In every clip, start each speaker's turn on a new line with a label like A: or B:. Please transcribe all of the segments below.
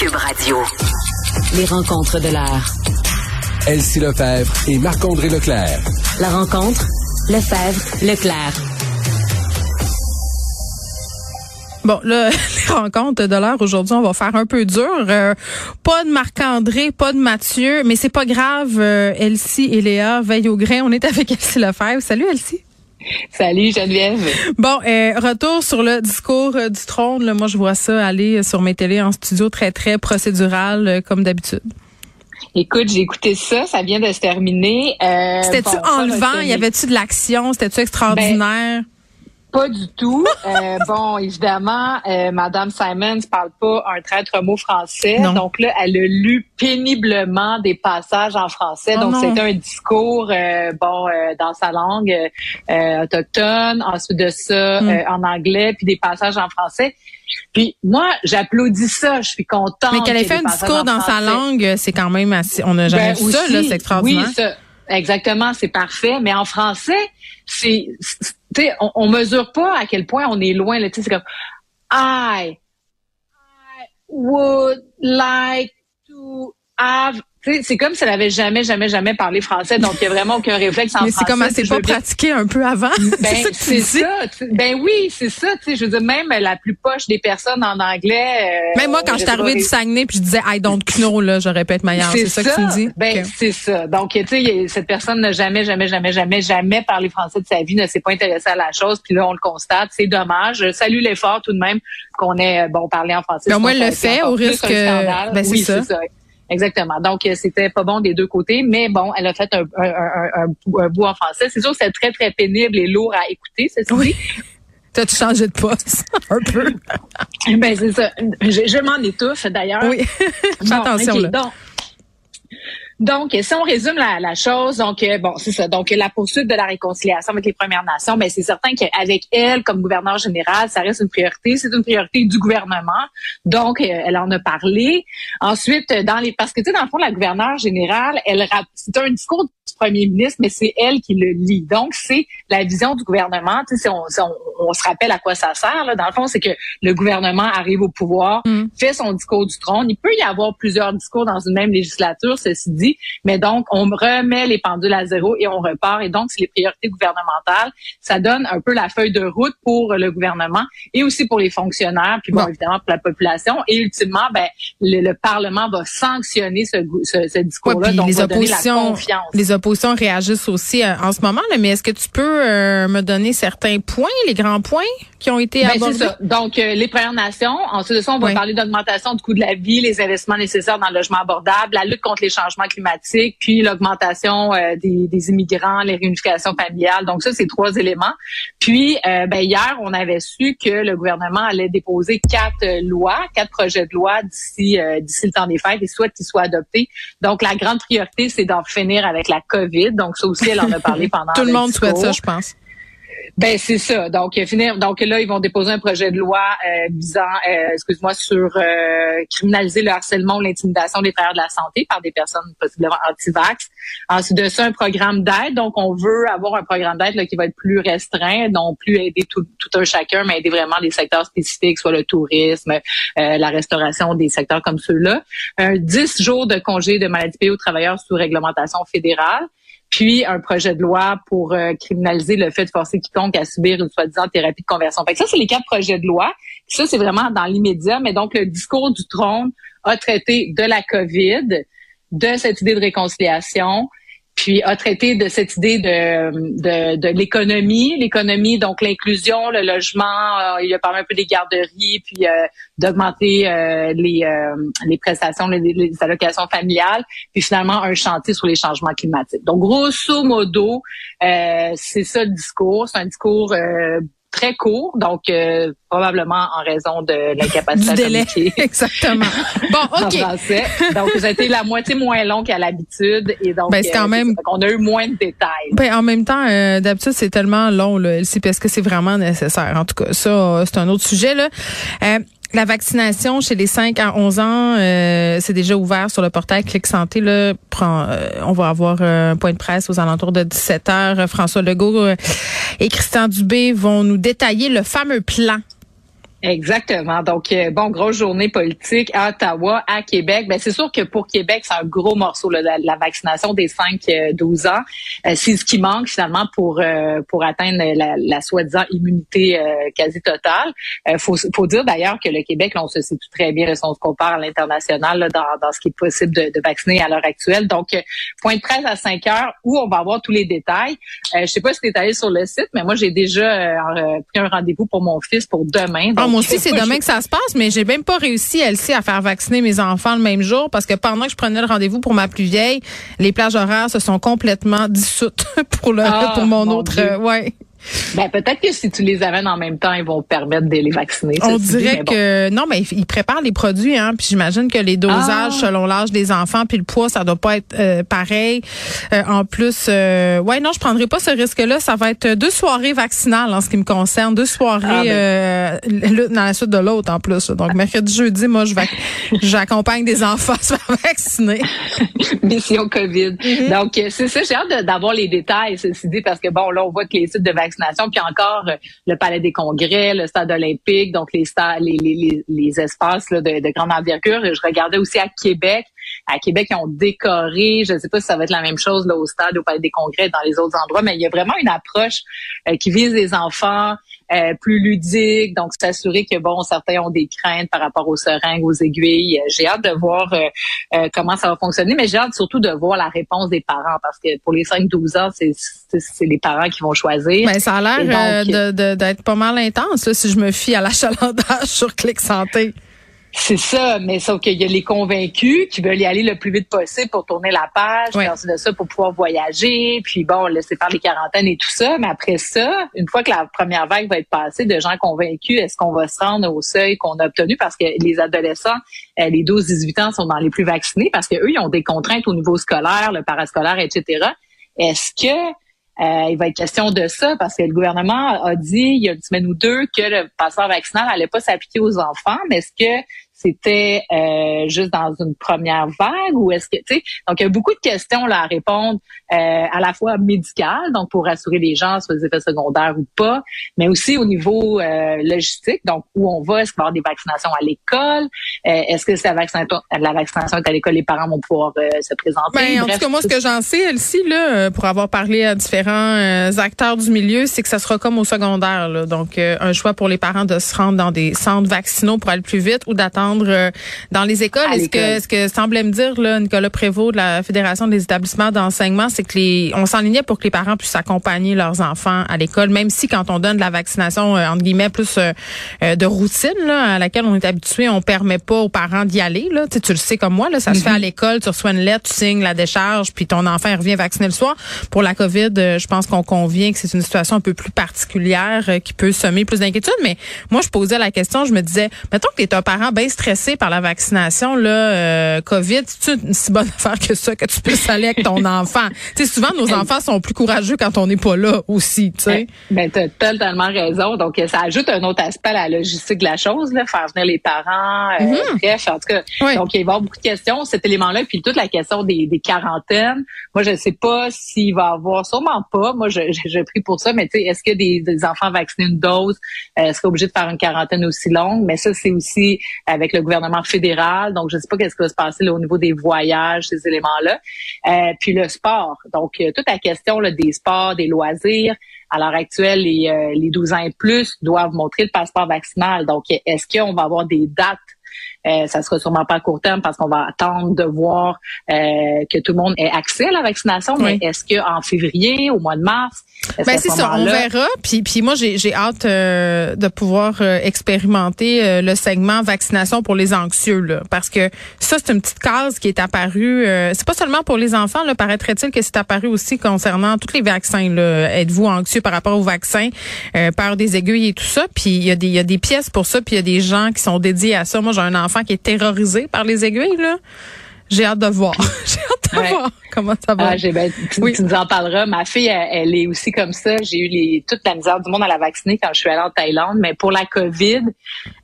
A: Cube Radio. Les rencontres de l'heure.
B: Elsie Lefebvre et Marc-André Leclerc.
A: La rencontre, Lefebvre, Leclerc.
C: Bon, là, les rencontres de l'heure aujourd'hui, on va faire un peu dur. Euh, pas de Marc-André, pas de Mathieu, mais c'est pas grave. Euh, Elsie et Léa veillent au grain. On est avec Elsie Lefebvre. Salut Elsie.
D: Salut Geneviève.
C: Bon, euh, retour sur le discours euh, du trône. Là, moi, je vois ça aller sur mes télés en studio très, très procédural, euh, comme d'habitude.
D: Écoute, j'ai écouté ça, ça vient de se terminer.
C: Euh, C'était-tu
D: bon,
C: enlevant? Y avait-tu de l'action? C'était-tu extraordinaire?
D: Pas du tout. Euh, bon, évidemment, euh, Madame Simons parle pas un traître mot français.
C: Non.
D: Donc là, elle a lu péniblement des passages en français.
C: Oh
D: donc c'était un discours, euh, bon, euh, dans sa langue euh, autochtone. Ensuite de ça,
C: Mm.
D: euh, en anglais, puis des passages en français. Puis moi, j'applaudis ça. Je suis contente.
C: mais qu'elle ait fait
D: ait
C: un discours dans sa langue, c'est quand même assez. On n'a jamais
D: Ben,
C: vu ça, là, c'est extraordinaire.
D: Oui, ça, exactement, c'est parfait. Mais en français, c'est, on, on mesure pas à quel point on est loin. Là, c'est comme I, I would like to have. C'est comme si elle avait jamais, jamais, jamais parlé français. Donc, il y a vraiment aucun réflexe en
C: Mais
D: français.
C: c'est comme elle s'est
D: Je
C: pas pratiquée un peu avant.
D: ben,
C: c'est ça
D: Ben oui, c'est ça. Tu sais, je veux dire, même la plus poche des personnes en anglais. euh,
C: Même moi, quand
D: je
C: je suis arrivée du Saguenay puis je disais I don't know, là, pu être meilleure. C'est ça, que tu me dis?
D: Ben, c'est ça. Donc, tu sais, cette personne n'a jamais, jamais, jamais, jamais, jamais parlé français de sa vie, ne s'est pas intéressée à la chose. Puis là, on le constate. C'est dommage. Je salue l'effort tout de même qu'on ait, euh, bon, parlé en français.
C: Mais au
D: Je
C: moins,
D: pense
C: elle le fait, au risque ben, c'est
D: oui,
C: ça.
D: Exactement. Donc, euh, c'était pas bon des deux côtés, mais bon, elle a fait un, un, un, un bout- en français. C'est sûr que c'est très, très pénible et lourd à écouter, c'est
C: Oui. T'as-tu changé de poste? un peu.
D: Ben, c'est ça. Je, je m'en étouffe, d'ailleurs.
C: Oui. Fais
D: Bon,
C: attention, là.
D: Donc, donc, si on résume la, la chose, donc euh, bon, c'est ça. Donc, la poursuite de la réconciliation avec les Premières Nations, ben c'est certain qu'avec elle, comme gouverneur général, ça reste une priorité. C'est une priorité du gouvernement. Donc, euh, elle en a parlé. Ensuite, euh, dans les, parce que tu sais, dans le fond, la gouverneure générale, elle, c'est un discours du premier ministre, mais c'est elle qui le lit. Donc, c'est la vision du gouvernement. Tu sais, si on, si on, on se rappelle à quoi ça sert. Là, dans le fond, c'est que le gouvernement arrive au pouvoir,
C: Mm.
D: fait son discours du trône. Il peut y avoir plusieurs discours dans une même législature, ceci dit, mais donc on remet les pendules à zéro et on repart. Et donc, c'est les priorités gouvernementales. Ça donne un peu la feuille de route pour le gouvernement et aussi pour les fonctionnaires, puis bon, évidemment pour la population. Et ultimement, ben le, le Parlement va sanctionner ce, discours-là, donc
C: les
D: va donner la
C: oppositions,
D: confiance.
C: les oppositions réagissent aussi euh, en ce moment. Là, mais est-ce que tu peux euh, me donner certains points, les grands points qui ont été
D: Ben,
C: abordés?
D: c'est ça. Donc, euh, les Premières Nations. Ensuite de ça, on va
C: Oui.
D: parler d'augmentation du coût de la vie, les investissements nécessaires dans le logement abordable, la lutte contre les changements climatiques, puis l'augmentation euh, des, des immigrants, les réunifications familiales. Donc, ça, c'est trois éléments. Puis, euh, ben, hier, on avait su que le gouvernement allait déposer quatre euh, lois, quatre projets de loi d'ici euh, d'ici le temps des fêtes et souhaite qu'ils soient adoptés. Donc, la grande priorité, c'est d'en finir avec la COVID. Donc, ça aussi, elle en a parlé pendant
C: Tout le monde souhaite ça, je pense.
D: Ben c'est ça. Donc finir. Donc là, ils vont déposer un projet de loi euh, visant, euh, excuse-moi, sur euh, criminaliser le harcèlement ou l'intimidation des travailleurs de la santé par des personnes possiblement anti-vax. Ensuite de ça, un programme d'aide. Donc on veut avoir un programme d'aide qui va être plus restreint, non plus aider tout, tout un chacun, mais aider vraiment des secteurs spécifiques, soit le tourisme, euh, la restauration, des secteurs comme ceux-là. Un 10 jours de congé de maladie payée aux travailleurs sous réglementation fédérale puis un projet de loi pour euh, criminaliser le fait de forcer quiconque à subir une soi-disant thérapie de conversion. Fait que ça, c'est les quatre projets de loi. Ça, c'est vraiment dans l'immédiat. Mais donc, le discours du trône a traité de la COVID, de cette idée de réconciliation, puis a traité de cette idée de, de, de l'économie, l'économie, donc l'inclusion, le logement, euh, il a parlé un peu des garderies, puis euh, d'augmenter euh, les, euh, les prestations, les, les allocations familiales, puis finalement un chantier sur les changements climatiques. Donc, grosso modo, euh, c'est ça le discours. C'est un discours euh, très court, donc euh, probablement en raison de l'incapacité à
C: délai. Exactement. Bon,
D: en
C: OK.
D: français. Donc, ça a été la moitié moins long qu'à l'habitude. Et donc,
C: Ben, c'est quand même-
D: on a eu moins de détails.
C: Ben, en même temps, euh, d'habitude, c'est tellement long, là, Elsie, parce que c'est vraiment nécessaire. En tout cas, ça, euh, c'est un autre sujet, là. La vaccination chez les 5 à 11 ans, euh, c'est déjà ouvert sur le portail Clic Santé. Là, euh, on va avoir euh, un point de presse aux alentours de 17 heures. François Legault et Christian Dubé vont nous détailler le fameux plan
D: Exactement. Donc, euh, bon, grosse journée politique à Ottawa, à Québec. Ben, c'est sûr que pour Québec, c'est un gros morceau, là, la, vaccination des 5-12 ans. Euh, c'est ce qui manque finalement pour euh, pour atteindre la, la soi-disant immunité quasi totale. Faut, faut dire d'ailleurs que le Québec, là, on se situe très bien si on se compare à l'international dans, dans ce qui est possible de, de vacciner à l'heure actuelle. Donc, point de presse à 5 heures où on va avoir tous les détails. je sais pas si tu es allé sur le site, mais moi, j'ai déjà pris un rendez-vous pour mon fils pour demain.
C: Moi aussi, c'est demain que ça se passe, mais j'ai même pas réussi, Elsie, à faire vacciner mes enfants le même jour parce que pendant que je prenais le rendez-vous pour ma plus vieille, les plages horaires se sont complètement dissoutes pour le ah, pour mon, autre. Euh, ouais.
D: Ben, peut-être que si tu les amènes en même temps, ils vont permettre de les vacciner.
C: On dirait que non, mais ils préparent les produits, hein. Puis j'imagine que les dosages ah. selon l'âge des enfants, puis le poids, ça doit pas être euh, pareil. Euh, en plus, euh, ouais, non, je prendrai pas ce risque-là. Ça va être deux soirées vaccinales en ce qui me concerne, deux soirées ah, ben. l'une dans la suite de l'autre en plus. Donc mercredi, jeudi, moi, je j'accompagne des enfants à se faire vacciner.
D: Mission Covid. Mm-hmm. Donc c'est ça, j'ai hâte d'avoir les détails, ceci dit, parce que bon, là, on voit que les sites de vaccination puis encore euh, le Palais des Congrès, le Stade olympique, donc les, les, les espaces de, de, grande envergure. Je regardais aussi à Québec. À Québec, ils ont décoré. Je ne sais pas si ça va être la même chose là, au Stade, au Palais des Congrès, dans les autres endroits, mais il y a vraiment une approche euh, qui vise les enfants, euh, plus ludique, donc s'assurer que bon, certains ont des craintes par rapport aux seringues, aux aiguilles. J'ai hâte de voir euh, comment ça va fonctionner, mais j'ai hâte surtout de voir la réponse des parents parce que pour les 5-12 ans, c'est les parents qui vont choisir.
C: Ben, ça a l'air d'être pas mal intense si je me fie à l'achalandage sur Clic Santé.
D: C'est ça, mais sauf qu'il y a les convaincus qui veulent y aller le plus vite possible pour tourner la page, oui. de ça pour pouvoir voyager, puis bon, laisser faire les quarantaines et tout ça. Mais après ça, une fois que la première vague va être passée de gens convaincus, est-ce qu'on va se rendre au seuil qu'on a obtenu? Parce que les adolescents, euh, les 12-18 ans sont dans les plus vaccinés parce qu'eux, ils ont des contraintes au niveau scolaire, le parascolaire, etc. Est-ce que euh, il va être question de ça parce que le gouvernement a dit il y a une semaine ou deux que le passeport vaccinal n'allait pas s'appliquer aux enfants, mais est-ce que c'était euh, juste dans une première vague ou est-ce que tu sais donc il y a beaucoup de questions là à répondre euh, à la fois médicales donc pour rassurer les gens sur les effets secondaires ou pas mais aussi au niveau euh, logistique donc où on va est-ce qu'il va y avoir des vaccinations à l'école est-ce que c'est la vaccination la vaccination est à l'école les parents vont pouvoir se présenter
C: ben, en tout cas moi ce que j'en sais Elsie là pour avoir parlé à différents acteurs du milieu c'est que ça sera comme au secondaire là. donc un choix pour les parents de se rendre dans des centres vaccinaux pour aller plus vite ou d'attendre euh, dans les écoles. Est-ce que ce que semblait me dire là, Nicolas Prévost de la Fédération des établissements d'enseignement, c'est que les on s'enlignait pour que les parents puissent accompagner leurs enfants à l'école, même si quand on donne de la vaccination euh, entre guillemets plus euh, de routine là, à laquelle on est habitué, on permet pas aux parents d'y aller. Là. Tu, tu le sais comme moi, là, ça se fait à mm-hmm. l'école, tu reçois une lettre, tu signes la décharge, puis ton enfant revient vacciner le soir. Pour la COVID, je pense qu'on convient que c'est une situation un peu plus particulière qui peut semer plus d'inquiétude. Mais moi, je posais la question, je me disais, mettons que tu es un parent bien stressé par la vaccination, là, euh, COVID, c'est une si bonne affaire que ça, que tu puisses aller avec ton enfant. Tu sais, souvent, nos enfants sont plus courageux quand on n'est pas là aussi, tu sais.
D: Ben, ben t'as totalement raison. Donc, ça ajoute un autre aspect à la logistique de la chose, là, faire venir les parents, euh, mm-hmm. bref, en tout cas. Donc, il va y avoir beaucoup de questions, cet élément-là, puis toute la question des, des quarantaines. Moi, je ne sais pas s'il va y avoir, sûrement pas. Moi, je, je, prie pour ça, mais tu sais, est-ce que des, des enfants vaccinés une dose, euh, est-ce obligé de faire une quarantaine aussi longue? Mais ça, c'est aussi avec le gouvernement fédéral. Donc, je ne sais pas qu'est-ce qui va se passer au niveau des voyages, ces éléments-là. Euh, puis le sport. Donc, euh, toute la question des sports, des loisirs. À l'heure actuelle, les, euh, les 12 ans et plus doivent montrer le passeport vaccinal. Donc, est-ce qu'on va avoir des dates euh, ça sera sûrement pas à court terme parce qu'on va attendre de voir euh, que tout le monde ait accès à la vaccination. Mais est-ce qu'en février, au mois de mars,
C: ben c'est ça, on verra. Puis, puis moi, j'ai, j'ai hâte euh, de pouvoir euh, expérimenter le segment vaccination pour les anxieux, là, parce que ça, c'est une petite case qui est apparue. c'est pas seulement pour les enfants, là, paraîtrait-il que c'est apparu aussi concernant tous les vaccins. Là. Êtes-vous anxieux par rapport aux vaccins, peur des aiguilles et tout ça. Puis il y a des, il y a des pièces pour ça, puis il y a des gens qui sont dédiés à ça. Moi, j'ai un enfant qui est terrorisé par les aiguilles, là. J'ai hâte de voir. j'ai hâte de voir comment ça va.
D: Ah, ben, tu, nous en parleras. Ma fille, elle, est aussi comme ça. J'ai eu les, toute la misère du monde à la vacciner quand je suis allée en Thaïlande. Mais pour la COVID,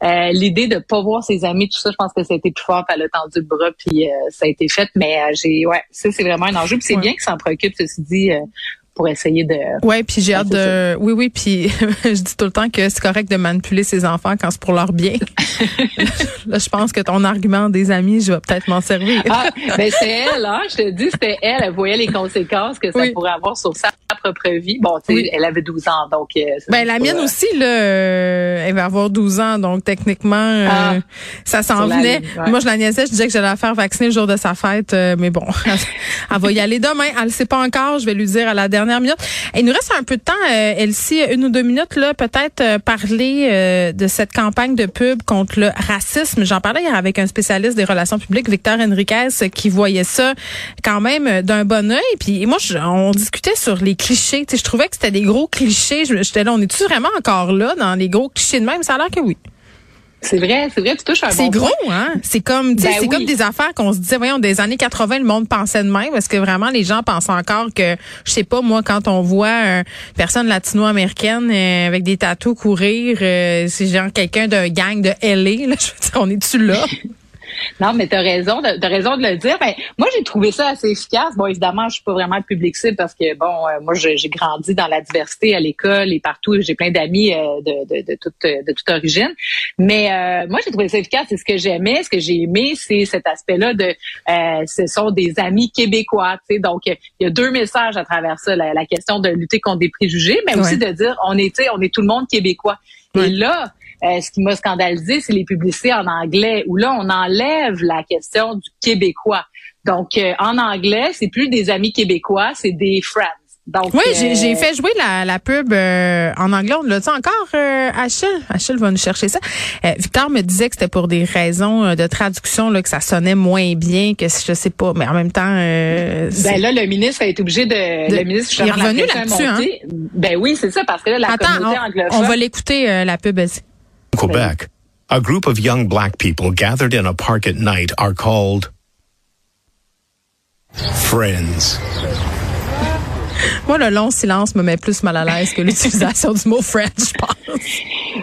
D: euh, l'idée de pas voir ses amis, tout ça, je pense que ça a été plus fort. Elle a tendu le bras, puis euh, ça a été fait. Mais euh, j'ai, ouais, ça c'est vraiment un enjeu. Puis c'est bien que ça en préoccupe. Ceci dit, pour essayer de.
C: Ouais, puis j'ai hâte de. Oui, oui, puis je dis tout le temps que c'est correct de manipuler ses enfants quand c'est pour leur bien. là, je pense que ton argument des amis, je vais peut-être m'en servir.
D: ah, ben c'est elle, hein. Je te dis, c'était elle. Elle voyait les conséquences que ça pourrait avoir sur sa propre vie. Bon, tu sais, elle avait 12 ans, donc. Euh,
C: ben la mienne aussi, là, euh, elle va avoir 12 ans, donc techniquement, euh, ah, ça s'en venait. Moi, je la niaisais, je disais que j'allais la faire vacciner le jour de sa fête, mais bon, elle va y aller demain. Elle ne sait pas encore. Je vais lui dire à la dernière il nous reste un peu de temps, Elsie, une ou deux minutes là, peut-être parler de cette campagne de pub contre le racisme. J'en parlais hier avec un spécialiste des relations publiques, Victor Henriquez, qui voyait ça quand même d'un bon œil. Puis moi, on discutait sur les clichés. je trouvais que c'était des gros clichés. J'étais là, on est-tu vraiment encore là dans les gros clichés de même? Ça a l'air que oui.
D: C'est vrai, c'est vrai, tu touches un
C: C'est gros, hein? C'est comme, ben c'est comme des affaires qu'on se disait, voyons, des années 80, le monde pensait de même, parce que vraiment, les gens pensent encore que, je sais pas, moi, quand on voit une personne latino-américaine euh, avec des tatous courir, euh, c'est genre quelqu'un d'un gang de LA, là, je veux dire, on est-tu là?
D: Non, mais tu as raison, de, raison de le dire. Ben, moi, j'ai trouvé ça assez efficace. Bon, évidemment, je suis pas vraiment le public cible parce que, bon, euh, moi, j'ai grandi dans la diversité à l'école et partout. J'ai plein d'amis euh, de, de, de, toute, de toute origine. Mais euh, moi, j'ai trouvé ça efficace. Et ce que j'aimais, ce que j'ai aimé, c'est cet aspect-là de ce sont des amis québécois. sais Donc, il y a deux messages à travers ça. La, question de lutter contre des préjugés, mais aussi de dire on est, on est tout le monde québécois. Et là, euh, ce qui m'a scandalisé, c'est les publicités en anglais, où là, on enlève la question du québécois. Donc, euh, en anglais, c'est plus des amis québécois, c'est des friends. Donc,
C: oui, j'ai euh, fait jouer la, la pub en anglais. On l'a dit encore, Achille? Achille va nous chercher ça. Victor me disait que c'était pour des raisons de traduction, là, que ça sonnait moins bien, que je sais pas, mais en même temps.
D: ben là, le ministre a été obligé de. le ministre,
C: il est revenu là-dessus. Hein?
D: Ben oui, c'est ça, parce que là, la communauté anglophone.
C: On va l'écouter la pub.
E: Quebec, a group of young black people gathered in a park at night are called friends.
C: Moi, le long silence me met plus mal à l'aise que l'utilisation du mot French, je pense.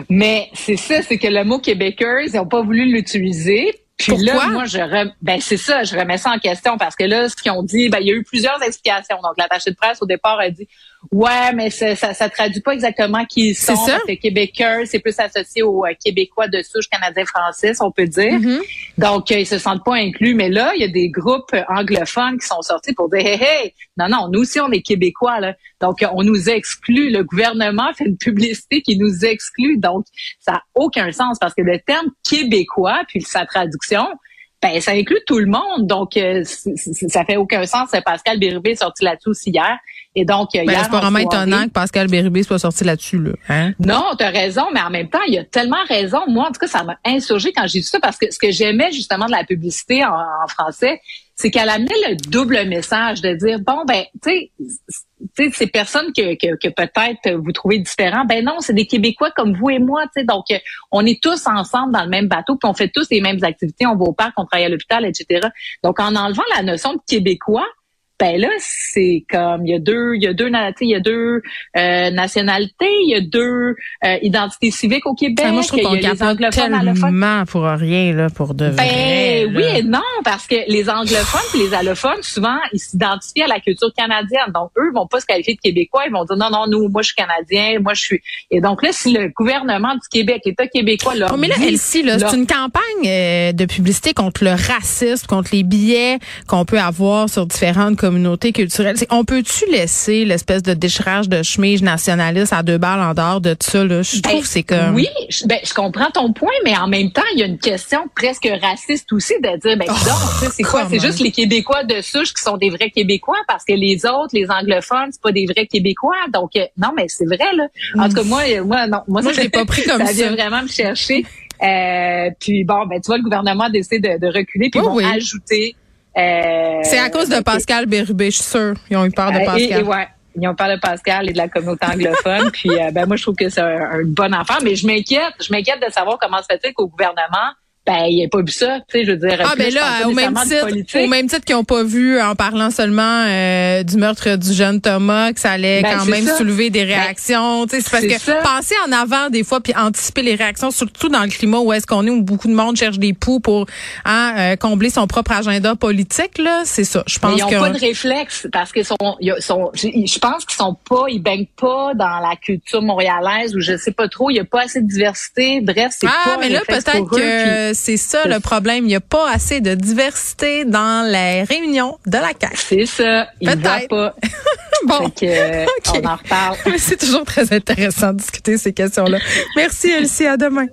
D: Mais c'est ça, c'est que le mot québécois, ils n'ont pas voulu l'utiliser. Puis là, moi, je ben c'est ça, je remets ça en question parce que là, ce qu'ils ont dit, ben il y a eu plusieurs explications. Donc, l'attaché de presse au départ a dit Ouais, mais ça, ça, traduit pas exactement qui ils sont. Ça? Parce Québécois, c'est plus associé aux euh, Québécois de souche canadien-français, on peut dire. Mm-hmm. Donc, euh, ils se sentent pas inclus. Mais là, il y a des groupes anglophones qui sont sortis pour dire Hey, hey, non, non, nous aussi, on est Québécois. Là. Donc, on nous exclut. Le gouvernement fait une publicité qui nous exclut. Donc, ça n'a aucun sens parce que le terme québécois, puis sa traduction, ben, ça inclut tout le monde. Donc, euh, ça fait aucun sens. Pascal Bérubé est sorti là-dessus aussi hier. Et donc,
C: ben, c'est pas vraiment étonnant que Pascal Bérubé soit sorti là-dessus, là. Hein?
D: Non, tu as raison, mais en même temps, il a tellement raison. Moi, en tout cas, ça m'a insurgé quand j'ai vu ça parce que ce que j'aimais justement de la publicité en, français, c'est qu'elle amenait le double message de dire bon ben tu sais ces personnes que, que, que peut-être vous trouvez différents ben non c'est des Québécois comme vous et moi tu sais. Donc on est tous ensemble dans le même bateau puis on fait tous les mêmes activités. On va au parc on travaille à l'hôpital etc donc en enlevant la notion de Québécois ben là c'est comme il y a deux il y a deux il y a deux euh, nationalités il y a deux euh, identités civiques au Québec
C: moi je trouve qu'on capote tellement pour rien là pour de
D: ben, oui et non parce que les anglophones et les allophones souvent ils s'identifient à la culture canadienne. Donc eux vont pas se qualifier de québécois ils vont dire non non nous moi je suis canadien moi je suis et donc là si le gouvernement du Québec l'État québécois leur
C: oh, mais là Elsie là c'est une campagne euh, de publicité contre le racisme contre les billets qu'on peut avoir sur différentes communauté culturelle. On peut-tu laisser l'espèce de déchirage de chemise nationaliste à deux balles en dehors de ça? Là? Je trouve que c'est comme...
D: Oui, je, ben, je comprends ton point, mais en même temps, il y a une question presque raciste aussi de dire, ben, oh, c'est quoi? C'est juste les Québécois de souche qui sont des vrais Québécois parce que les autres, les anglophones, c'est pas des vrais Québécois. Donc, euh, non, mais c'est vrai, là. En tout cas, moi, moi, non.
C: Moi, moi je l'ai pas pris comme ça.
D: Ça vient vraiment me chercher. Euh, puis bon, ben tu vois, le gouvernement décide de, de reculer puis vont ajouter
C: euh, c'est à cause de Pascal Bérubé, je suis sûre. Ils ont eu peur de euh, Pascal.
D: Et, ouais. Ils ont peur de Pascal et de la communauté anglophone. puis, euh, ben, moi, je trouve que c'est un, bon enfant. Mais je m'inquiète. Je m'inquiète de savoir comment se fait-il qu'au gouvernement, ben il a pas vu ça, tu sais, je veux dire.
C: Ah ben là, au même titre, au même titre qu'ils n'ont pas vu en parlant seulement euh, du meurtre du jeune Thomas, que ça allait
D: Ben,
C: quand même
D: ça.
C: soulever des
D: Ben,
C: réactions. tu sais, c'est parce que
D: ça.
C: penser en avant des fois puis anticiper les réactions, surtout dans le climat où est-ce qu'on est, où beaucoup de monde cherche des poux pour hein, euh, combler son propre agenda politique là, c'est ça. Je pense
D: ils ont
C: que
D: pas de réflexe parce qu'ils sont, je pense qu'ils sont pas, ils baignent pas dans la culture montréalaise ou je sais pas trop. Il y a pas assez de diversité. Bref, c'est
C: Ah,
D: pas
C: mais là, peut-être que c'est ça le problème. Il n'y a pas assez de diversité dans les réunions de la CAQ.
D: C'est ça. Voient
C: Peut-être.
D: pas.
C: Bon.
D: Que, euh,
C: Ok.
D: on en reparle.
C: C'est toujours très intéressant de discuter ces questions-là. Merci, Elsie. À demain.